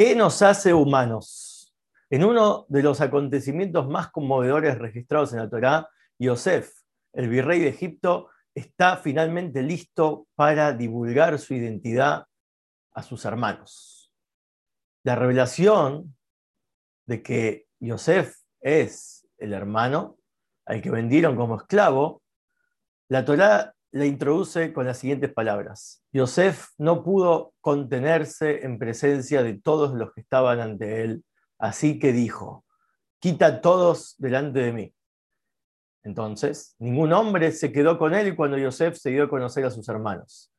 ¿Qué nos hace humanos? En uno de los acontecimientos más conmovedores registrados en la Torá, Yosef, el virrey de Egipto, está finalmente listo para divulgar su identidad a sus hermanos. La revelación de que Yosef es el hermano al que vendieron como esclavo, la Torá la introduce con las siguientes palabras. Yosef no pudo contenerse en presencia de todos los que estaban ante él, así que dijo, quita todos delante de mí. Entonces, ningún hombre se quedó con él cuando Yosef se dio a conocer a sus hermanos.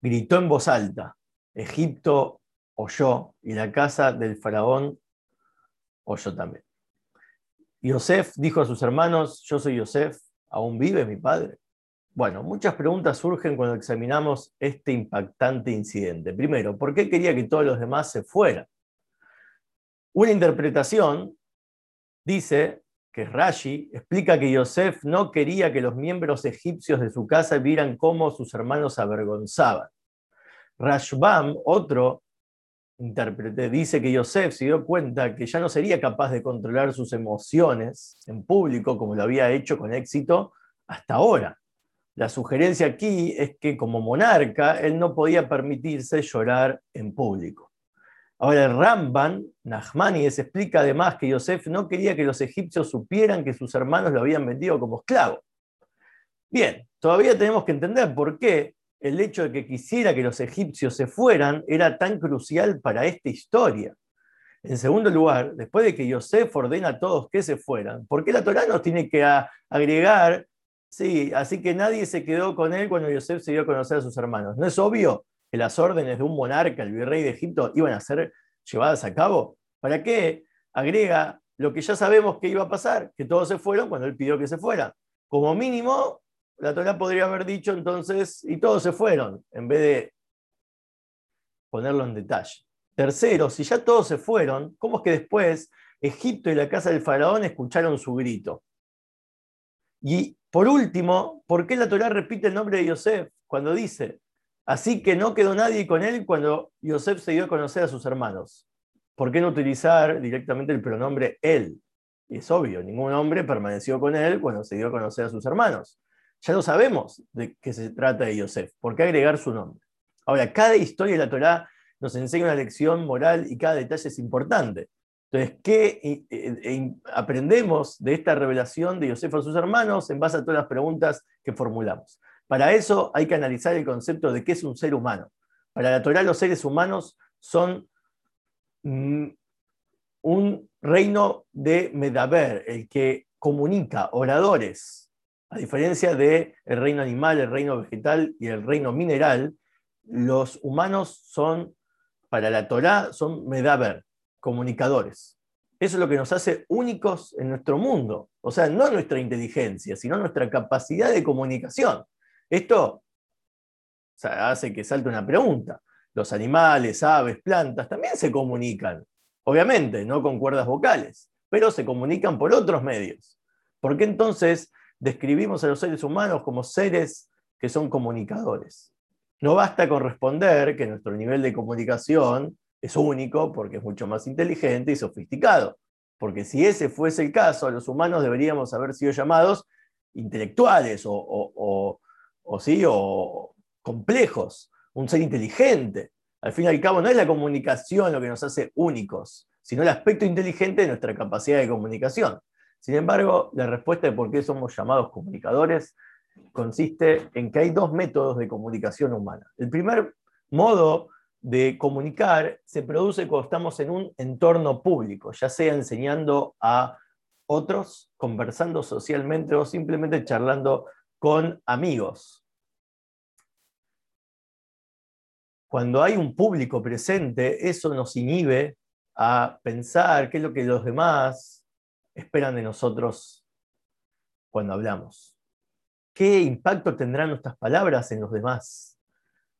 Gritó en voz alta, Egipto oyó y la casa del faraón oyó también. Yosef dijo a sus hermanos, yo soy Yosef, ¿aún vive mi padre? Bueno, muchas preguntas surgen cuando examinamos este impactante incidente. Primero, ¿por qué quería que todos los demás se fueran? Una interpretación dice que Rashi explica que Yosef no quería que los miembros egipcios de su casa vieran cómo sus hermanos avergonzaban. Rashbam, otro intérprete, dice que Yosef se dio cuenta que ya no sería capaz de controlar sus emociones en público como lo había hecho con éxito hasta ahora. La sugerencia aquí es que como monarca él no podía permitirse llorar en público. Ahora el Ramban, Nachmanides, explica además que Yosef no quería que los egipcios supieran que sus hermanos lo habían vendido como esclavo. Bien, todavía tenemos que entender por qué el hecho de que quisiera que los egipcios se fueran era tan crucial para esta historia. En segundo lugar, después de que Yosef ordena a todos que se fueran, ¿por qué la Torá nos tiene que agregar Sí, así que nadie se quedó con él cuando Yosef se dio a conocer a sus hermanos. ¿No es obvio que las órdenes de un monarca, el virrey de Egipto, iban a ser llevadas a cabo? ¿Para qué agrega lo que ya sabemos que iba a pasar? Que todos se fueron cuando él pidió que se fueran. Como mínimo, la Torah podría haber dicho entonces, y todos se fueron, en vez de ponerlo en detalle. Tercero, si ya todos se fueron, ¿cómo es que después Egipto y la casa del faraón escucharon su grito? Y por último, ¿por qué la Torah repite el nombre de Yosef cuando dice, así que no quedó nadie con él cuando Yosef se dio a conocer a sus hermanos? ¿Por qué no utilizar directamente el pronombre él? Y es obvio, ningún hombre permaneció con él cuando se dio a conocer a sus hermanos. Ya lo sabemos de qué se trata de Yosef. ¿Por qué agregar su nombre? Ahora, cada historia de la Torah nos enseña una lección moral y cada detalle es importante. Entonces, ¿qué aprendemos de esta revelación de Yosef a sus hermanos en base a todas las preguntas que formulamos? Para eso hay que analizar el concepto de qué es un ser humano. Para la Torah, los seres humanos son mm, un reino de Medaber, el que comunica, oradores. A diferencia del reino animal, el reino vegetal y el reino mineral, los humanos son, para la Torah, son Medaber, comunicadores. Eso es lo que nos hace únicos en nuestro mundo. O sea, no nuestra inteligencia, sino nuestra capacidad de comunicación. Esto hace que salte una pregunta. Los animales, aves, plantas también se comunican. Obviamente, no con cuerdas vocales, pero se comunican por otros medios. ¿Por qué entonces describimos a los seres humanos como seres que son comunicadores? No basta con responder que nuestro nivel de comunicación es único porque es mucho más inteligente y sofisticado. Porque si ese fuese el caso, los humanos deberíamos haber sido llamados intelectuales o, ¿sí? o complejos, un ser inteligente. Al fin y al cabo, no es la comunicación lo que nos hace únicos, sino el aspecto inteligente de nuestra capacidad de comunicación. Sin embargo, la respuesta de por qué somos llamados comunicadores consiste en que hay dos métodos de comunicación humana. El primer modo de comunicar se produce cuando estamos en un entorno público, ya sea enseñando a otros, conversando socialmente o simplemente charlando con amigos. Cuando hay un público presente, eso nos inhibe a pensar qué es lo que los demás esperan de nosotros cuando hablamos. ¿Qué impacto tendrán nuestras palabras en los demás?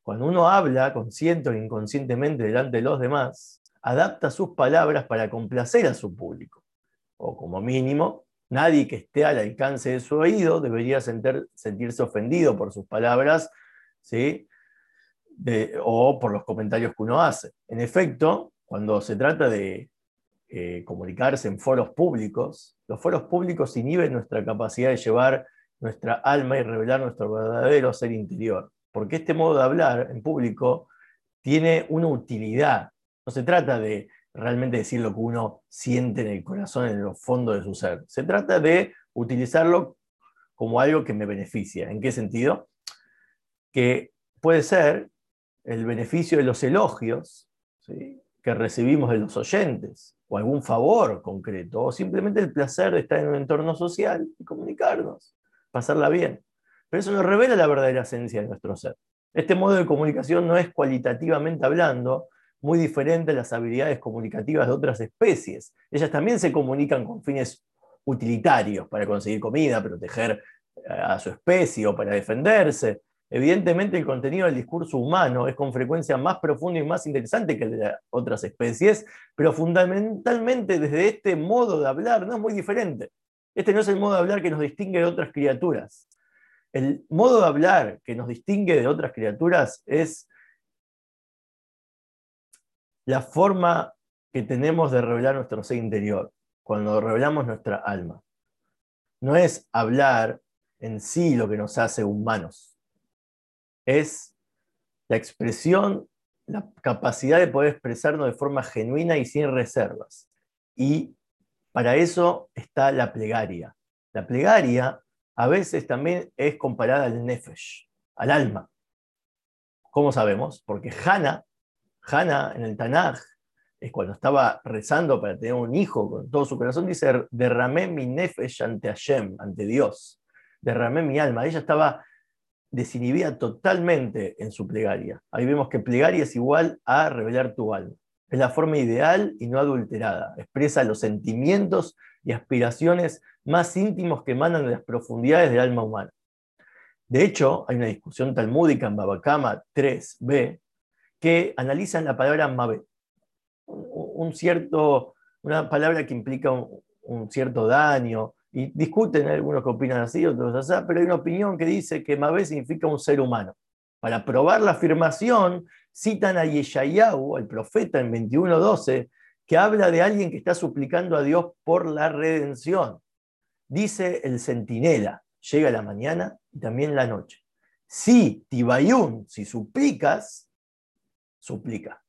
Cuando uno habla, consciente o inconscientemente delante de los demás, adapta sus palabras para complacer a su público. O como mínimo, nadie que esté al alcance de su oído debería sentirse ofendido por sus palabras ¿sí? o por los comentarios que uno hace. En efecto, cuando se trata de eh, comunicarse en foros públicos, los foros públicos inhiben nuestra capacidad de llevar nuestra alma y revelar nuestro verdadero ser interior. Porque este modo de hablar en público tiene una utilidad. No se trata de realmente decir lo que uno siente en el corazón, en los fondos de su ser. Se trata de utilizarlo como algo que me beneficia. ¿En qué sentido? Que puede ser el beneficio de los elogios que recibimos de los oyentes, o algún favor concreto, o simplemente el placer de estar en un entorno social y comunicarnos, pasarla bien. Pero eso no revela la verdadera esencia de nuestro ser. Este modo de comunicación no es cualitativamente hablando muy diferente a las habilidades comunicativas de otras especies. Ellas también se comunican con fines utilitarios para conseguir comida, proteger a su especie o para defenderse. Evidentemente el contenido del discurso humano es con frecuencia más profundo y más interesante que el de otras especies, pero fundamentalmente desde este modo de hablar no es muy diferente. Este no es el modo de hablar que nos distingue de otras criaturas. El modo de hablar que nos distingue de otras criaturas es la forma que tenemos de revelar nuestro ser interior, cuando revelamos nuestra alma. No es hablar en sí lo que nos hace humanos, es la expresión, la capacidad de poder expresarnos de forma genuina y sin reservas. Y para eso está la plegaria. La plegaria a veces también es comparada al nefesh, al alma. ¿Cómo sabemos? Porque Hannah Hannah en el Tanaj, es cuando estaba rezando para tener un hijo con todo su corazón, dice, derramé mi nefesh ante Hashem, ante Dios, derramé mi alma. Ella estaba desinhibida totalmente en su plegaria. Ahí vemos que plegaria es igual a revelar tu alma. Es la forma ideal y no adulterada. Expresa los sentimientos y aspiraciones más íntimos que emanan de las profundidades del alma humana. De hecho, hay una discusión talmúdica en Babakama 3b que analizan la palabra Mabé, un cierto, una palabra que implica un, cierto daño, y discuten algunos que opinan así, otros así, pero hay una opinión que dice que Mabé significa un ser humano. Para probar la afirmación, citan a Yeshayahu, el profeta en 21.12, que habla de alguien que está suplicando a Dios por la redención. Dice el centinela, llega la mañana y también la noche. Si Tibayún, si suplicas, suplica.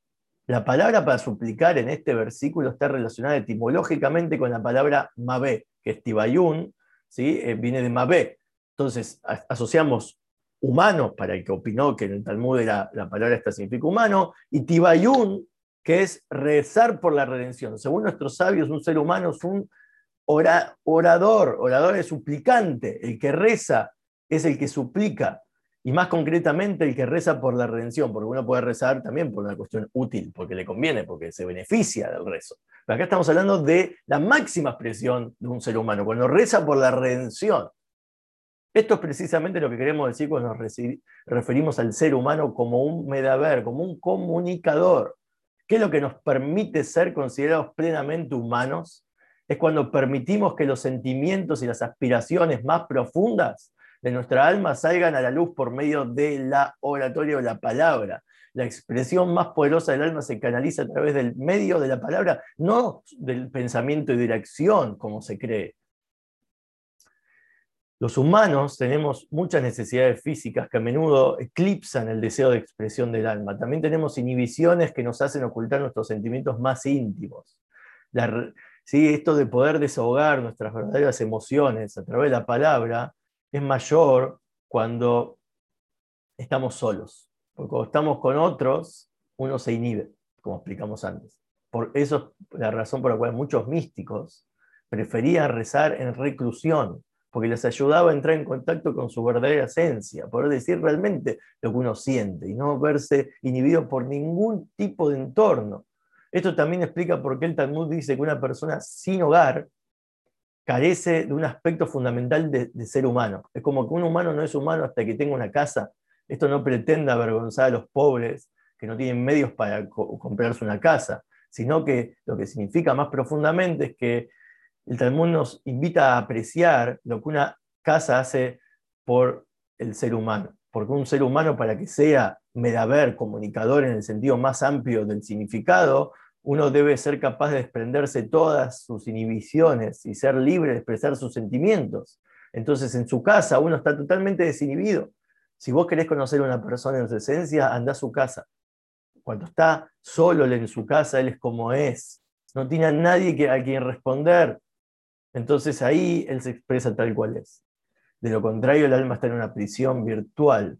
La palabra para suplicar en este versículo está relacionada etimológicamente con la palabra mabé, que es tibayún, ¿sí? Eh, viene de mabé. Entonces, asociamos humano, para el que opinó que en el Talmud era, la palabra esta significa humano, y tibayún, que es rezar por la redención. Según nuestros sabios, un ser humano es un orador, orador es suplicante, el que reza es el que suplica y más concretamente el que reza por la redención, porque uno puede rezar también por una cuestión útil, porque le conviene, porque se beneficia del rezo. Pero acá estamos hablando de la máxima expresión de un ser humano, cuando reza por la redención. Esto es precisamente lo que queremos decir cuando nos referimos al ser humano como un medaver, como un comunicador. ¿Qué es lo que nos permite ser considerados plenamente humanos? Es cuando permitimos que los sentimientos y las aspiraciones más profundas de nuestra alma salgan a la luz por medio de la oratoria o la palabra. La expresión más poderosa del alma se canaliza a través del medio de la palabra, no del pensamiento y de la acción, como se cree. Los humanos tenemos muchas necesidades físicas que a menudo eclipsan el deseo de expresión del alma. También tenemos inhibiciones que nos hacen ocultar nuestros sentimientos más íntimos. ¿sí? Esto de poder desahogar nuestras verdaderas emociones a través de la palabra es mayor cuando estamos solos. Porque cuando estamos con otros, uno se inhibe, como explicamos antes. Por eso es la razón por la cual muchos místicos preferían rezar en reclusión, porque les ayudaba a entrar en contacto con su verdadera esencia, poder decir realmente lo que uno siente y no verse inhibido por ningún tipo de entorno. Esto también explica por qué el Talmud dice que una persona sin hogar carece de un aspecto fundamental de, ser humano. Es como que un humano no es humano hasta que tenga una casa. Esto no pretende avergonzar a los pobres que no tienen medios para comprarse una casa, sino que lo que significa más profundamente es que el Talmud nos invita a apreciar lo que una casa hace por el ser humano. Porque un ser humano, para que sea medaver, comunicador en el sentido más amplio del significado, uno debe ser capaz de desprenderse todas sus inhibiciones y ser libre de expresar sus sentimientos. Entonces, en su casa uno está totalmente desinhibido. Si vos querés conocer a una persona en su esencia, anda a su casa. Cuando está solo en su casa, él es como es. No tiene a nadie a quien responder. Entonces ahí él se expresa tal cual es. De lo contrario, el alma está en una prisión virtual.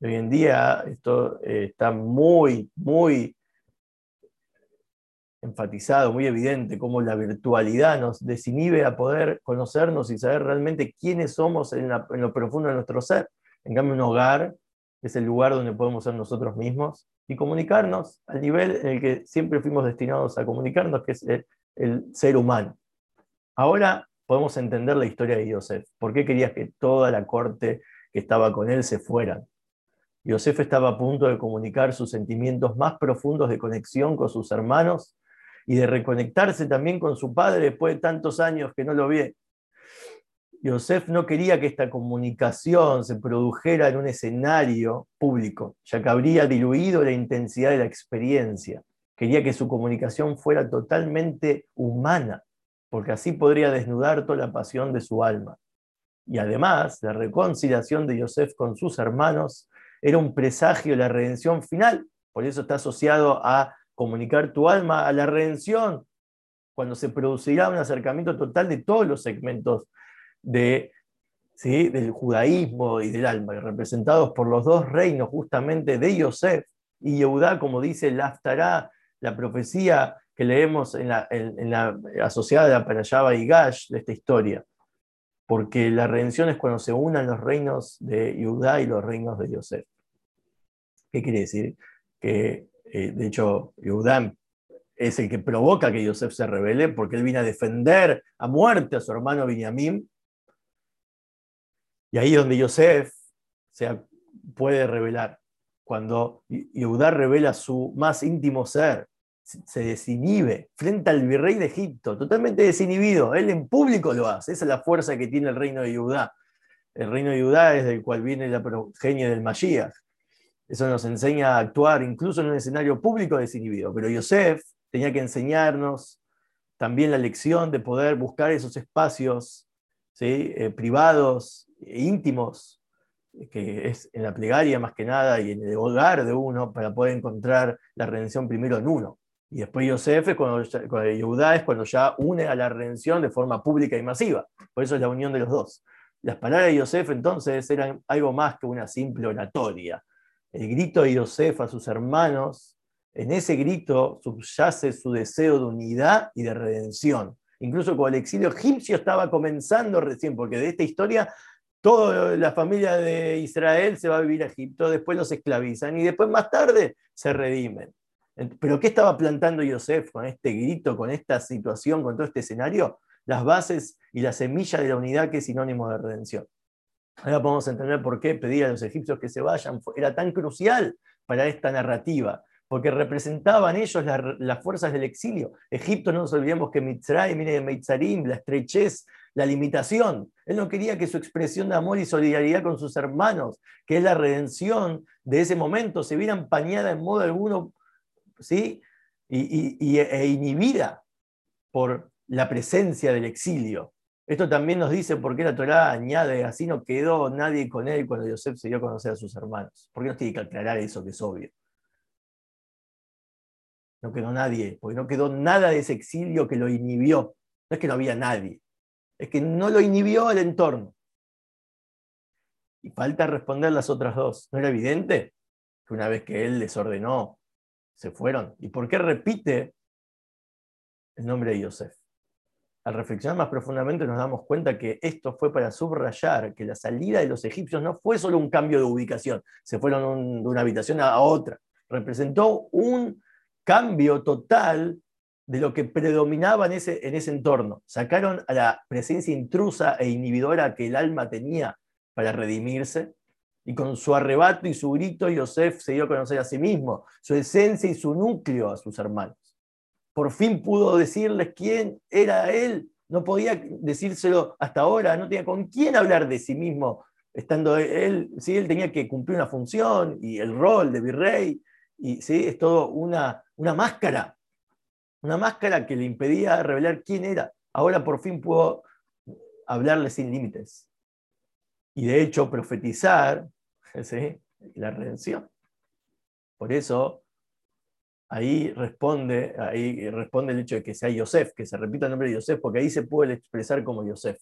Hoy en día esto eh, está muy, muy enfatizado, muy evidente, cómo la virtualidad nos desinhibe a poder conocernos y saber realmente quiénes somos en, lo profundo de nuestro ser. En cambio, un hogar es el lugar donde podemos ser nosotros mismos y comunicarnos al nivel en el que siempre fuimos destinados a comunicarnos, que es el, ser humano. Ahora podemos entender la historia de Yosef. ¿Por qué querías que toda la corte que estaba con él se fueran? Yosef estaba a punto de comunicar sus sentimientos más profundos de conexión con sus hermanos y de reconectarse también con su padre después de tantos años que no lo vi. Yosef no quería que esta comunicación se produjera en un escenario público, ya que habría diluido la intensidad de la experiencia. Quería que su comunicación fuera totalmente humana, porque así podría desnudar toda la pasión de su alma. Y además, la reconciliación de Yosef con sus hermanos era un presagio de la redención final, por eso está asociado a comunicar tu alma a la redención, cuando se producirá un acercamiento total de todos los segmentos de, ¿sí? del judaísmo y del alma, representados por los dos reinos justamente de Yosef y Yehudá, como dice la la profecía que leemos en la, la asociada a Parashaba y Gash de esta historia. Porque la redención es cuando se unan los reinos de Yehudá y los reinos de Yosef. ¿Qué quiere decir? Que eh, de hecho, Yehudá es el que provoca que Yosef se rebele, porque él viene a defender a muerte a su hermano Binyamin. Y ahí es donde Yosef se puede revelar. Cuando Yehudá revela su más íntimo ser, se desinhibe frente al virrey de Egipto, totalmente desinhibido. Él en público lo hace. Esa es la fuerza que tiene el reino de Yehudá. El reino de Yehudá es del cual viene la progenie del Mashiach. Eso nos enseña a actuar incluso en un escenario público desinhibido. Pero Yosef tenía que enseñarnos también la lección de poder buscar esos espacios eh, privados, e íntimos, que es en la plegaria más que nada y en el hogar de uno, para poder encontrar la redención primero en uno. Y después Yosef, cuando, cuando es cuando ya une a la redención de forma pública y masiva. Por eso es la unión de los dos. Las palabras de Yosef entonces eran algo más que una simple oratoria el grito de Yosef a sus hermanos, en ese grito subyace su deseo de unidad y de redención. Incluso cuando el exilio egipcio estaba comenzando recién, porque de esta historia toda la familia de Israel se va a vivir a Egipto, después los esclavizan y después más tarde se redimen. Pero ¿qué estaba plantando Yosef con este grito, con esta situación, con todo este escenario? Las bases y la semilla de la unidad que es sinónimo de redención. Ahora podemos entender por qué pedir a los egipcios que se vayan era tan crucial para esta narrativa, porque representaban ellos las fuerzas del exilio. Egipto, no nos olvidemos que Mitzrayim, Meitzarim, la estrechez, la limitación. Él no quería que su expresión de amor y solidaridad con sus hermanos, que es la redención de ese momento, se viera empañada en modo alguno ¿sí? y, e inhibida por la presencia del exilio. Esto también nos dice por qué la Torá añade, así no quedó nadie con él cuando Yosef se dio a conocer a sus hermanos. ¿Por qué nos tiene que aclarar eso que es obvio? No quedó nadie, porque no quedó nada de ese exilio que lo inhibió. No es que no había nadie, es que no lo inhibió el entorno. Y falta responder las otras dos. ¿No era evidente que una vez que él les ordenó, se fueron? ¿Y por qué repite el nombre de Yosef? al reflexionar más profundamente nos damos cuenta que esto fue para subrayar que la salida de los egipcios no fue solo un cambio de ubicación, se fueron de una habitación a otra, representó un cambio total de lo que predominaba en ese, en ese entorno. Sacaron a la presencia intrusa e inhibidora que el alma tenía para redimirse, y con su arrebato y su grito, Yosef se dio a conocer a sí mismo, su esencia y su núcleo a sus hermanos por fin pudo decirles quién era él. No podía decírselo hasta ahora, no tenía con quién hablar de sí mismo, estando él, ¿sí? él tenía que cumplir una función y el rol de virrey, y ¿sí? es todo una, una máscara Una máscara que le impedía revelar quién era. Ahora por fin puedo hablarle sin límites. Y de hecho profetizar la redención. Por eso ahí responde, ahí responde el hecho de que sea Yosef, que se repita el nombre de Yosef, porque ahí se puede expresar como Yosef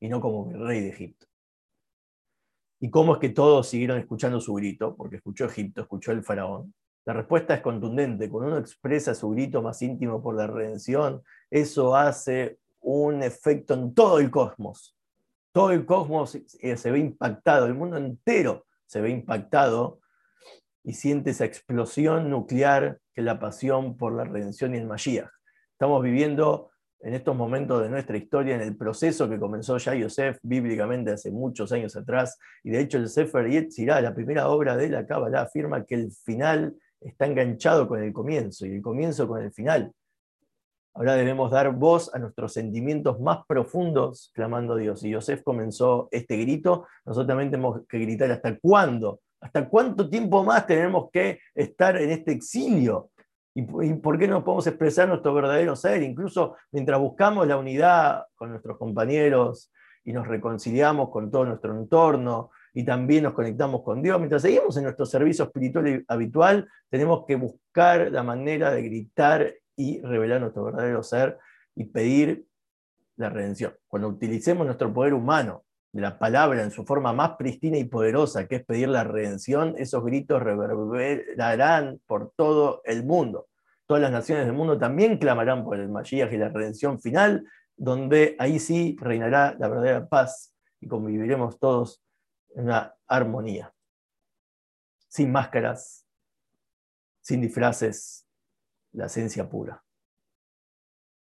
y no como el rey de Egipto. ¿Y cómo es que todos siguieron escuchando su grito? Porque escuchó Egipto, escuchó el faraón. La respuesta es contundente. Cuando uno expresa su grito más íntimo por la redención, eso hace un efecto en todo el cosmos. Todo el cosmos eh, se ve impactado, el mundo entero se ve impactado y siente esa explosión nuclear que es la pasión por la redención y el Mashiach. Estamos viviendo en estos momentos de nuestra historia en el proceso que comenzó ya Yosef bíblicamente hace muchos años atrás, y de hecho el Sefer Yetzirah, la primera obra de la Kabbalah, afirma que el final está enganchado con el comienzo y el comienzo con el final. Ahora debemos dar voz a nuestros sentimientos más profundos clamando a Dios. Y Yosef comenzó este grito, nosotros también tenemos que gritar hasta cuándo, hasta cuánto tiempo más tenemos que estar en este exilio. ¿Y por qué no podemos expresar nuestro verdadero ser? Incluso mientras buscamos la unidad con nuestros compañeros y nos reconciliamos con todo nuestro entorno y también nos conectamos con Dios, mientras seguimos en nuestro servicio espiritual habitual, tenemos que buscar la manera de gritar y revelar nuestro verdadero ser y pedir la redención. Cuando utilicemos nuestro poder humano, la palabra en su forma más pristina y poderosa, que es pedir la redención, esos gritos reverberarán por todo el mundo. Todas las naciones del mundo también clamarán por el Mashiach y la redención final, donde ahí sí reinará la verdadera paz y conviviremos todos en una armonía. Sin máscaras, sin disfraces, la esencia pura.